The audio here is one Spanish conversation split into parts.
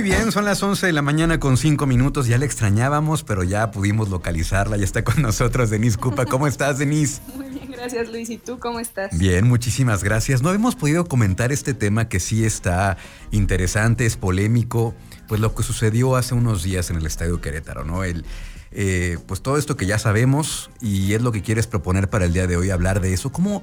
Muy bien, son las 11 de la mañana con 5 minutos. Ya la extrañábamos, pero ya pudimos localizarla. Ya está con nosotros Denise Cupa. ¿Cómo estás, Denise? Muy bien, gracias, Luis. ¿Y tú cómo estás? Bien, muchísimas gracias. No hemos podido comentar este tema que sí está interesante, es polémico. Pues lo que sucedió hace unos días en el Estadio Querétaro, ¿no? El, eh, pues todo esto que ya sabemos y es lo que quieres proponer para el día de hoy, hablar de eso. ¿Cómo,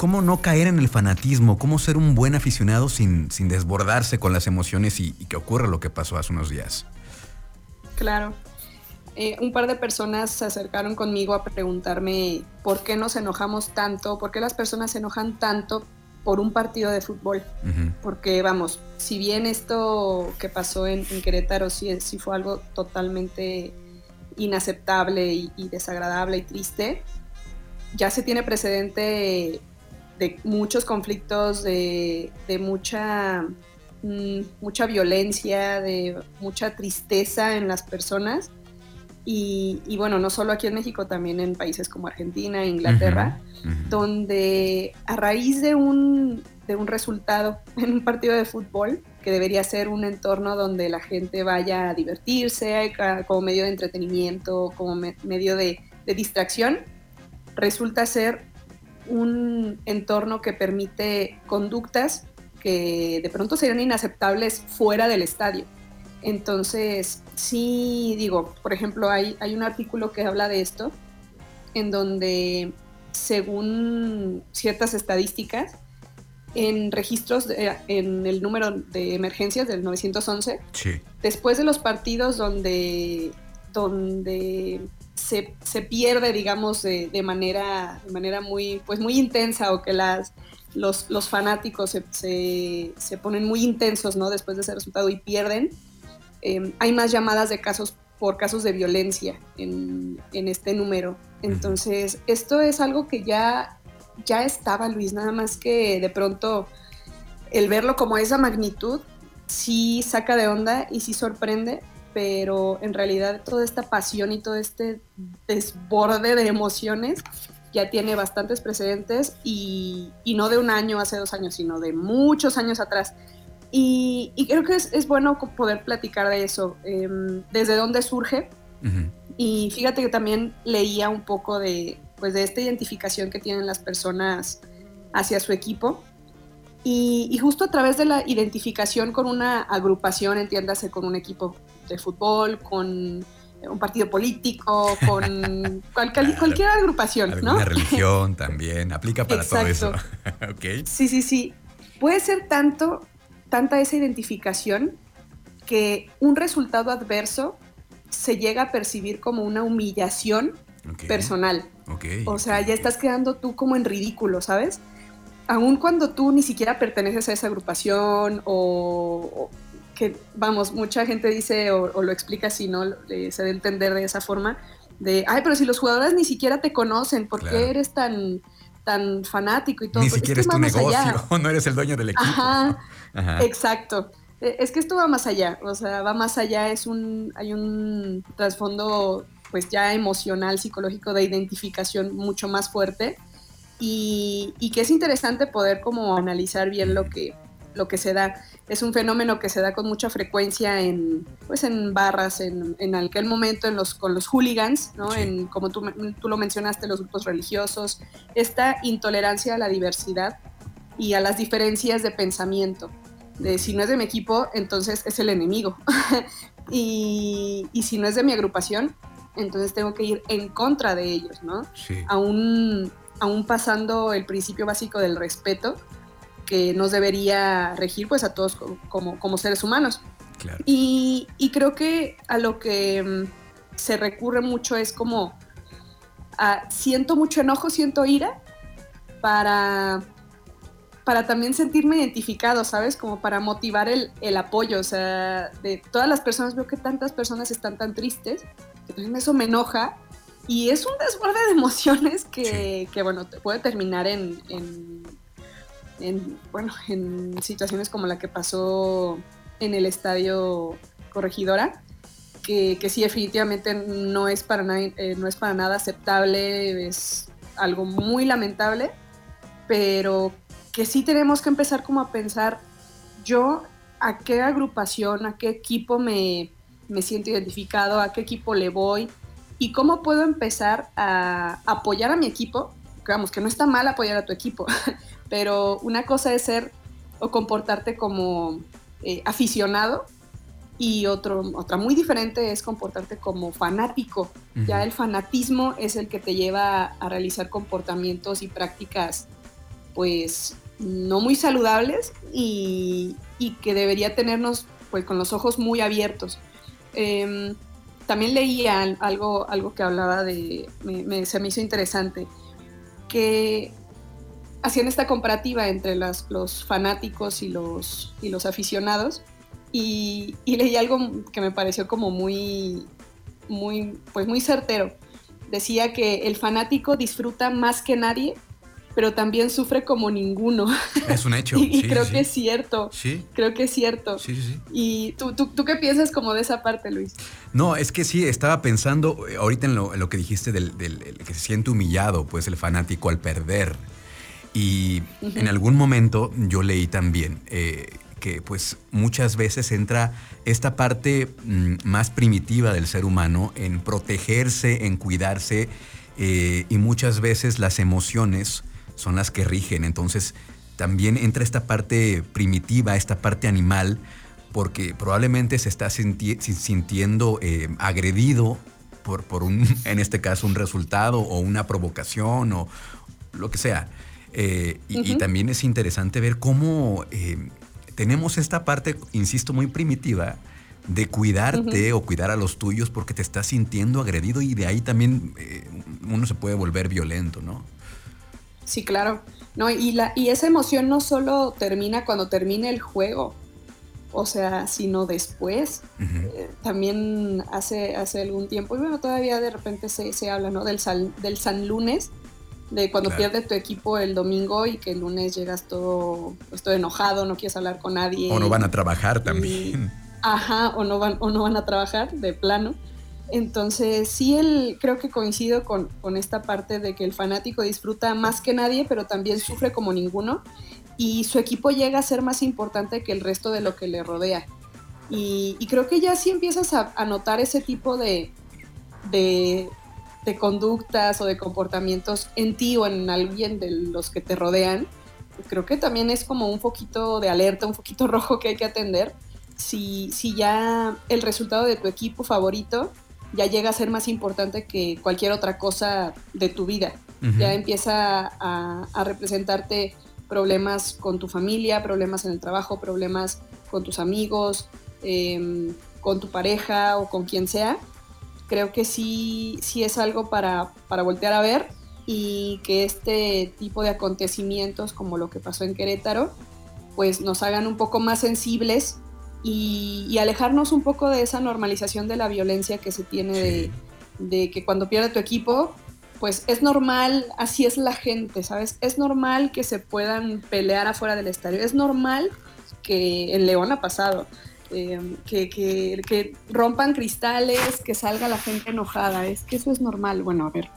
cómo no caer en el fanatismo? ¿Cómo ser un buen aficionado sin, sin desbordarse con las emociones y, que ocurra lo que pasó hace unos días? Claro. Eh, un par de personas se acercaron conmigo a preguntarme por qué nos enojamos tanto, por qué las personas se enojan tanto por un partido de fútbol. Porque, vamos, si bien esto que pasó en, en Querétaro sí, sí, fue algo totalmente inaceptable y, desagradable y triste. Ya se tiene precedente de muchos conflictos, de, mucha, mm, mucha violencia, de mucha tristeza en las personas. Y, bueno, no solo aquí en México, también en países como Argentina, Inglaterra, donde a raíz de un, de un resultado en un partido de fútbol, que debería ser un entorno donde la gente vaya a divertirse como medio de entretenimiento, como medio de, distracción, resulta ser un entorno que permite conductas que de pronto serían inaceptables fuera del estadio. Entonces, sí digo, por ejemplo, hay, hay un artículo que habla de esto, en donde, según ciertas estadísticas, en registros, en el número de emergencias del 911, después de los partidos donde, donde se, pierde, digamos, de, manera, de manera muy, pues muy intensa o que las, los, los fanáticos se, se, ponen muy intensos ¿no? después de ese resultado y pierden, em, hay más llamadas de casos por casos de violencia en, en este número. Entonces, esto es algo que ya ya estaba Luis, nada más que de pronto el verlo como esa magnitud sí saca de onda y sí sorprende, pero en realidad toda esta pasión y todo este desborde de emociones ya tiene bastantes precedentes y, no de un año, hace dos años, sino de muchos años atrás. Y, creo que es, bueno poder platicar de eso, em, desde dónde surge. Y fíjate que también leía un poco de, pues de esta identificación que tienen las personas hacia su equipo. Y, justo a través de la identificación con una agrupación, entiéndase, con un equipo de fútbol, con un partido político, con cualquier agrupación, ¿no? Una religión también, aplica para todo eso. okay. Sí, sí, sí. Puede ser tanto, tanta esa identificación que un resultado adverso se llega a percibir como una humillación personal. O sea, ya estás quedando tú como en ridículo, ¿sabes? Aun cuando tú ni siquiera perteneces a esa agrupación o, que, vamos, mucha gente dice o, lo explica así, ¿no? se debe entender de esa forma, de, ay, pero si los jugadores ni siquiera te conocen, ¿por qué eres tan, tan fanático y todo? Ni siquiera es, tu negocio, no eres el dueño del equipo. Ajá, exacto. E, es que esto va más allá, o sea, va más allá, es un, hay un trasfondo pues ya emocional, psicológico de identificación mucho más fuerte y, que es interesante poder como analizar bien lo que, lo que se da. Es un fenómeno que se da con mucha frecuencia en, pues en barras, en, en aquel momento en los, con los hooligans, ¿no? en, como tú, tú lo mencionaste, los grupos religiosos, esta intolerancia a la diversidad y a las diferencias de pensamiento. De si no es de mi equipo, entonces es el enemigo. y, y si no es de mi agrupación, entonces tengo que ir en contra de ellos, ¿no? Sí. Aún, aún pasando el principio básico del respeto que nos debería regir pues a todos como, como seres humanos. Claro. Y, y, creo que a lo que mm, se recurre mucho es como, siento mucho enojo, siento ira, para, para también sentirme identificado, ¿sabes? Como para motivar el, el, apoyo, o sea, de todas las personas, veo que tantas personas están tan tristes eso me enoja y es un desborde de emociones que, bueno, puede terminar en, en, bueno, en situaciones como la que pasó en el estadio Corregidora, que, que sí definitivamente no es, para nada, eh, no es para nada aceptable, es algo muy lamentable, pero que sí tenemos que empezar como a pensar, yo a qué agrupación, a qué equipo me, me siento identificado, a qué equipo le voy y cómo puedo empezar a apoyar a mi equipo. Vamos, que no está mal apoyar a tu equipo, pero una cosa es ser o comportarte como eh, aficionado y otro, otra muy diferente es comportarte como fanático. Ya el fanatismo es el que te lleva a, realizar comportamientos y prácticas pues no muy saludables y, y, que debería tenernos pues con los ojos muy abiertos. Em, también leía algo, algo que hablaba de, se me hizo interesante, que hacían esta comparativa entre los fanáticos y los, y los aficionados y, leí algo que me pareció como muy, muy, pues muy certero. Decía que el fanático disfruta más que nadie pero también sufre como ninguno. Es un hecho. y, creo que es cierto. Sí. Creo que es cierto. Sí, sí, sí. ¿Y tú, tú, tú, qué piensas como de esa parte, Luis? No, es que sí, estaba pensando eh, ahorita en lo, que dijiste del, que se siente humillado, pues el fanático al perder. Y en algún momento yo leí también eh, que pues muchas veces entra esta parte mm, más primitiva del ser humano en protegerse, en cuidarse eh, y muchas veces las emociones son las que rigen. Entonces también entra esta parte primitiva, esta parte animal, porque probablemente se está sintiendo eh, agredido por, por, un, en este caso, un resultado o una provocación o lo que sea. Eh, y, también es interesante ver cómo eh, tenemos esta parte, insisto, muy primitiva de cuidarte o cuidar a los tuyos porque te estás sintiendo agredido y de ahí también uno se puede volver violento, ¿no? Sí, claro. No, y, la, y esa emoción no solo termina cuando termine el juego, o sea, sino después. Eh, también hace, hace algún tiempo, y bueno, todavía de repente se, se habla, ¿no? Del, del San Lunes, de cuando pierde tu equipo el domingo y que el lunes llegas todo, pues, todo enojado, no quieres hablar con nadie. O no van a trabajar también. ajá, o no, van, o no van a trabajar de plano. Entonces, sí, el, creo que coincido con, esta parte de que el fanático disfruta más que nadie, pero también sufre como ninguno. Y su equipo llega a ser más importante que el resto de lo que le rodea. Y, creo que ya sí empiezas a, notar ese tipo de, de, conductas o de comportamientos en ti o en alguien de los que te rodean. Creo que también es como un poquito de alerta, un poquito rojo que hay que atender. Si, si ya el resultado de tu equipo favorito ya llega a ser más importante que cualquier otra cosa de tu vida. Ya empieza a, representarte problemas con tu familia, problemas en el trabajo, problemas con tus amigos, em, con tu pareja o con quien sea. Creo que sí, sí es algo para, para voltear a ver y que este tipo de acontecimientos como lo que pasó en Querétaro, pues nos hagan un poco más sensibles y, alejarnos un poco de esa normalización de la violencia que se tiene de, que cuando pierde tu equipo, pues es normal, así es la gente, ¿sabes? Es normal que se puedan pelear afuera del estadio, es normal que en León ha pasado. Em, que, que, rompan cristales, que salga la gente enojada, es que eso es normal. Bueno, a ver,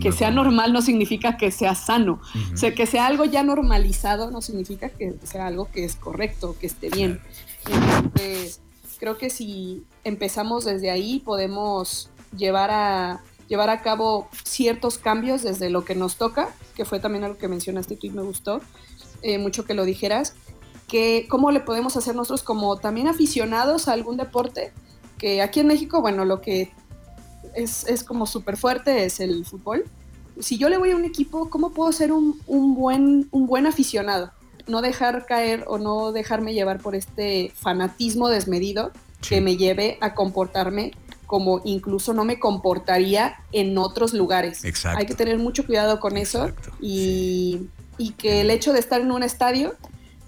que, sea normal no significa que sea sano. O sea, que sea algo ya normalizado no significa que sea algo que es correcto, que esté bien. Entonces, creo que si empezamos desde ahí, podemos llevar a, llevar a cabo ciertos cambios desde lo que nos toca, que fue también algo que mencionaste tú y me gustó eh, mucho que lo dijeras, que cómo le podemos hacer nosotros como también aficionados a algún deporte, que aquí en México, bueno, lo que es, es como súper fuerte es el fútbol. Si yo le voy a un equipo, ¿cómo puedo ser un, un buen, un buen aficionado? no dejar caer o no dejarme llevar por este fanatismo desmedido que me lleve a comportarme como incluso no me comportaría en otros lugares. Hay que tener mucho cuidado con eso y, que el hecho de estar en un estadio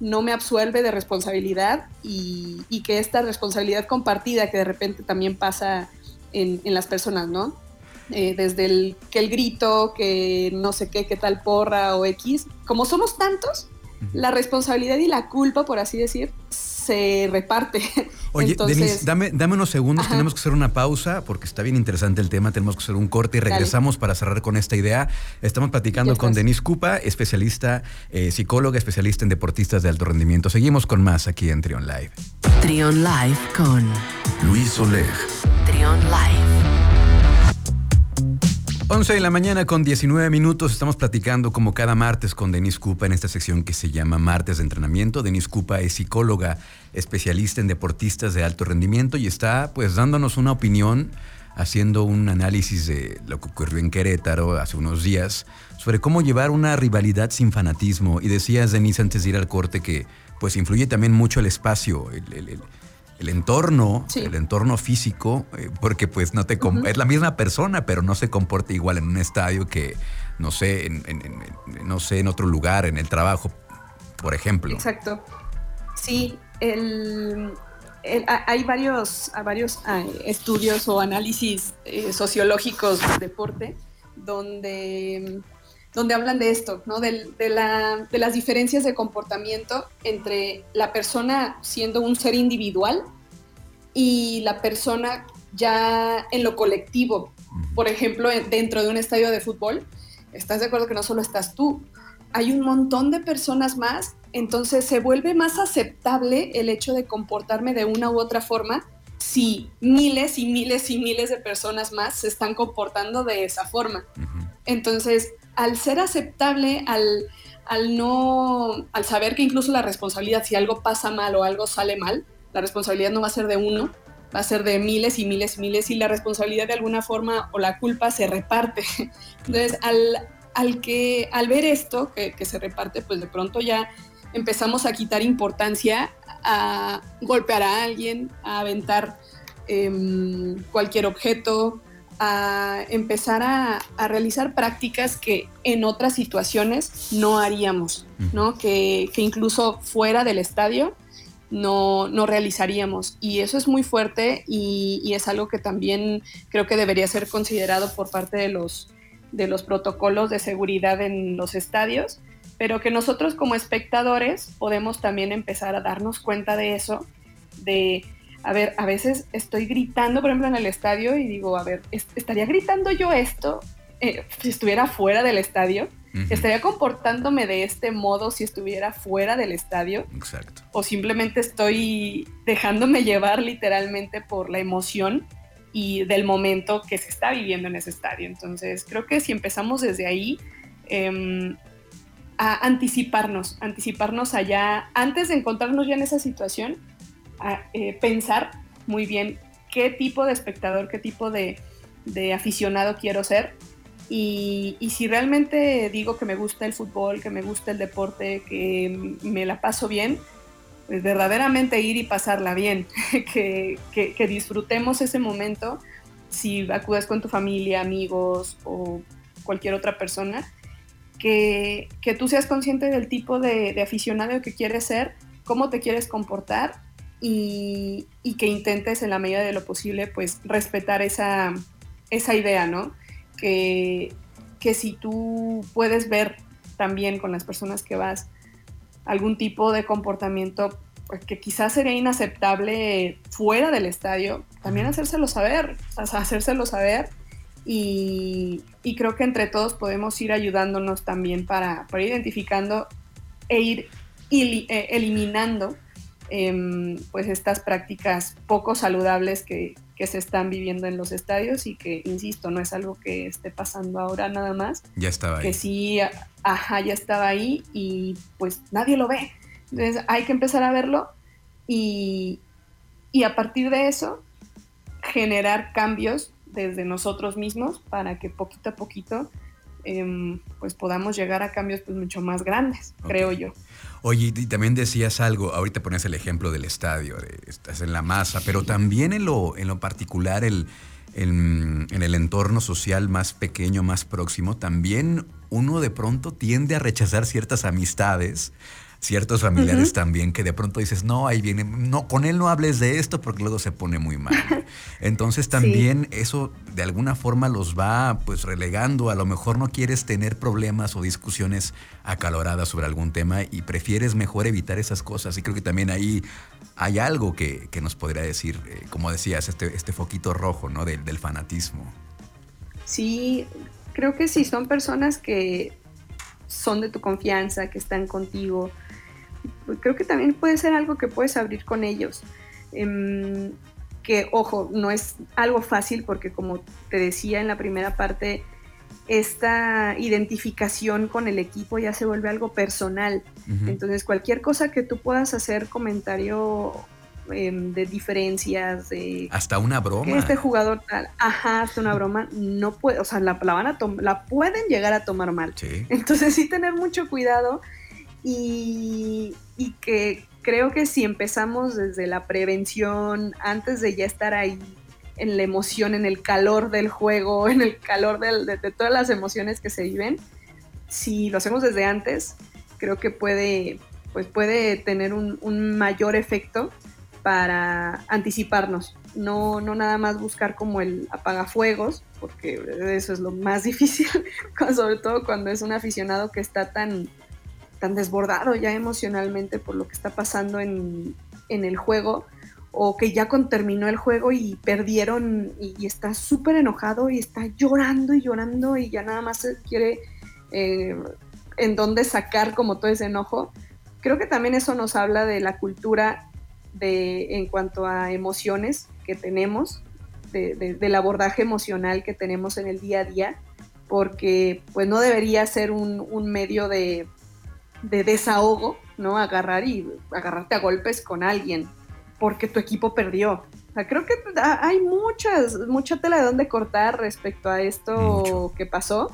no me absuelve de responsabilidad y, que esta responsabilidad compartida que de repente también pasa en, las personas, ¿no? Eh, desde el que el grito, que no sé qué, qué tal porra o X, como somos tantos, la responsabilidad y la culpa, por así decir, se reparte. Oye, Denise, dame, dame unos segundos, tenemos que hacer una pausa porque está bien interesante el tema, tenemos que hacer un corte y regresamos para cerrar con esta idea. Estamos platicando con Denise Cupa, especialista, eh, psicóloga, especialista en deportistas de alto rendimiento. Seguimos con más aquí en Trion Live. Trion Live con Luis Oleg. Trion Live. 11 de la mañana con 19 minutos estamos platicando como cada martes con Denise Cupa en esta sección que se llama Martes de Entrenamiento. Denise Cupa es psicóloga, especialista en deportistas de alto rendimiento y está pues dándonos una opinión, haciendo un análisis de lo que ocurrió en Querétaro hace unos días sobre cómo llevar una rivalidad sin fanatismo. Y decías, Denise, antes de ir al corte que pues influye también mucho el espacio, el el entorno, el entorno físico, eh, porque pues no te es la misma persona, pero no se comporta igual en un estadio que, no sé, en, no sé, en otro lugar, en el trabajo, por ejemplo. Exacto. Sí, hay varios, varios estudios o análisis eh, sociológicos del deporte donde donde hablan de esto, ¿no? De, la, de, las diferencias de comportamiento entre la persona siendo un ser individual y la persona ya en lo colectivo. Por ejemplo, dentro de un estadio de fútbol, estás de acuerdo que no solo estás tú, hay un montón de personas más, entonces se vuelve más aceptable el hecho de comportarme de una u otra forma si miles y miles y miles de personas más se están comportando de esa forma. Entonces, al ser aceptable, al, al no, al saber que incluso la responsabilidad, si algo pasa mal o algo sale mal, la responsabilidad no va a ser de uno, va a ser de miles y miles y miles y la responsabilidad de alguna forma o la culpa se reparte. Entonces, al, al, que, al ver esto que, se reparte, pues de pronto ya empezamos a quitar importancia a golpear a alguien, a aventar em, cualquier objeto, a empezar a, realizar prácticas que en otras situaciones no haríamos, ¿no? Que, incluso fuera del estadio no, no, realizaríamos. Y eso es muy fuerte y, es algo que también creo que debería ser considerado por parte de los, de los protocolos de seguridad en los estadios, pero que nosotros como espectadores podemos también empezar a darnos cuenta de eso, de a ver, a veces estoy gritando, por ejemplo, en el estadio y digo, a ver, ¿estaría gritando yo esto eh, si estuviera fuera del estadio? ¿Estaría comportándome de este modo si estuviera fuera del estadio? Exacto. O simplemente estoy dejándome llevar literalmente por la emoción y del momento que se está viviendo en ese estadio. Entonces, creo que si empezamos desde ahí em, a anticiparnos, anticiparnos allá, antes de encontrarnos ya en esa situación, eh, pensar muy bien qué tipo de espectador, qué tipo de, aficionado quiero ser. Y, si realmente digo que me gusta el fútbol, que me gusta el deporte, que me la paso bien, pues verdaderamente ir y pasarla bien, que, disfrutemos ese momento si acudes con tu familia, amigos o cualquier otra persona, que, tú seas consciente del tipo de aficionado que quieres ser, cómo te quieres comportar y, que intentes en la medida de lo posible pues respetar esa, esa idea, ¿no? Que, que si tú puedes ver también con las personas que vas algún tipo de comportamiento pues, que quizás sería inaceptable fuera del estadio, también hacérselo saber, hacérselo saber y, y, creo que entre todos podemos ir ayudándonos también para, para ir identificando e ir eh, eliminando Em, pues estas prácticas poco saludables que, se están viviendo en los estadios y que, insisto, no es algo que esté pasando ahora nada más. Ya estaba ahí. Que sí, ajá, ya estaba ahí y pues nadie lo ve. Entonces hay que empezar a verlo y, y a partir de eso generar cambios desde nosotros mismos para que poquito a poquito em, pues podamos llegar a cambios pues mucho más grandes, creo yo. Oye, y también decías algo, ahorita ponías el ejemplo del estadio, estás en la masa, pero también en lo, en lo particular, el, en, el entorno social más pequeño, más próximo, también uno de pronto tiende a rechazar ciertas amistades ciertos familiares también que de pronto dices, no, ahí viene, no, con él no hables de esto porque luego se pone muy mal. Entonces también eso de alguna forma los va pues relegando, a lo mejor no quieres tener problemas o discusiones acaloradas sobre algún tema y prefieres mejor evitar esas cosas y creo que también ahí hay algo que, nos podría decir, eh, como decías, este, este foquito rojo, ¿no? Del, del fanatismo. Sí, creo que si son personas que son de tu confianza, que están contigo, creo que también puede ser algo que puedes abrir con ellos. Em, que, ojo, no es algo fácil porque como te decía en la primera parte, esta identificación con el equipo ya se vuelve algo personal. Entonces, cualquier cosa que tú puedas hacer, comentario em, de diferencias, de... Hasta una broma. este jugador tal, ajá, hasta una broma, no puede, o sea, la, van a la pueden llegar a tomar mal. Entonces, sí tener mucho cuidado y, que creo que si empezamos desde la prevención, antes de ya estar ahí en la emoción, en el calor del juego, en el calor de, todas las emociones que se viven, si lo hacemos desde antes, creo que puede, pues puede tener un, mayor efecto para anticiparnos, no, no nada más buscar como el apagafuegos, porque eso es lo más difícil, sobre todo cuando es un aficionado que está tan, tan desbordado ya emocionalmente por lo que está pasando en, en el juego, o que ya terminó el juego y perdieron y, está súper enojado y está llorando y llorando y ya nada más quiere eh, en dónde sacar como todo ese enojo. Creo que también eso nos habla de la cultura de, en cuanto a emociones que tenemos, del abordaje emocional que tenemos en el día a día, porque pues no debería ser un medio de, de desahogo, ¿no? Agarrar y agarrarte a golpes con alguien porque tu equipo perdió. O sea, creo que hay muchas, mucha tela de dónde cortar respecto a esto que pasó,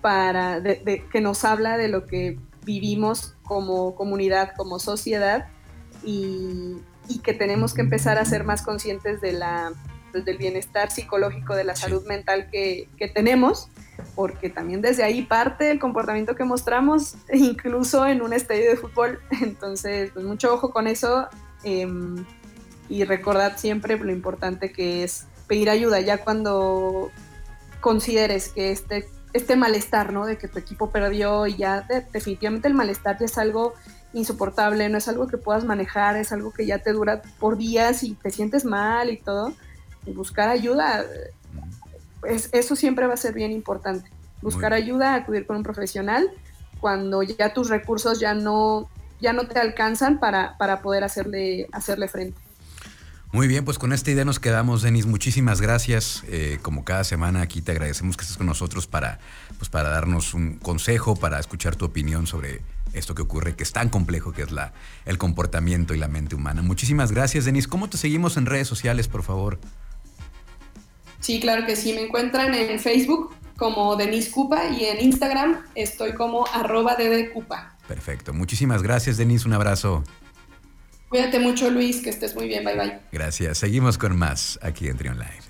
para que nos habla de lo que vivimos como comunidad, como sociedad, y, que tenemos que empezar a ser más conscientes de la, del bienestar psicológico, de la salud mental que, tenemos, porque también desde ahí parte el comportamiento que mostramos, incluso en un estadio de fútbol. Entonces, pues mucho ojo con eso Em, y recordad siempre lo importante que es pedir ayuda ya cuando consideres que este, este malestar, ¿no? De que tu equipo perdió y ya definitivamente el malestar ya es algo insoportable, no es algo que puedas manejar, es algo que ya te dura por días y te sientes mal y todo. Buscar ayuda, es, eso siempre va a ser bien importante. Buscar ayuda, acudir con un profesional cuando ya tus recursos ya no ya no te alcanzan para, para poder hacerle, hacerle frente. Muy bien, pues con esta idea nos quedamos, Denis. Muchísimas gracias. Eh, como cada semana aquí te agradecemos que estés con nosotros para, pues para darnos un consejo, para escuchar tu opinión sobre esto que ocurre, que es tan complejo, que es la, el comportamiento y la mente humana. Muchísimas gracias, Denis. ¿Cómo te seguimos en redes sociales, por favor? Sí, claro que sí. Me encuentran en Facebook como Denis Cupa y en Instagram estoy como arroba Cupa. Perfecto. Muchísimas gracias, Denise. Un abrazo. Cuídate mucho, Luis. Que estés muy bien. Bye, bye. Gracias. Seguimos con más aquí en Trion Live.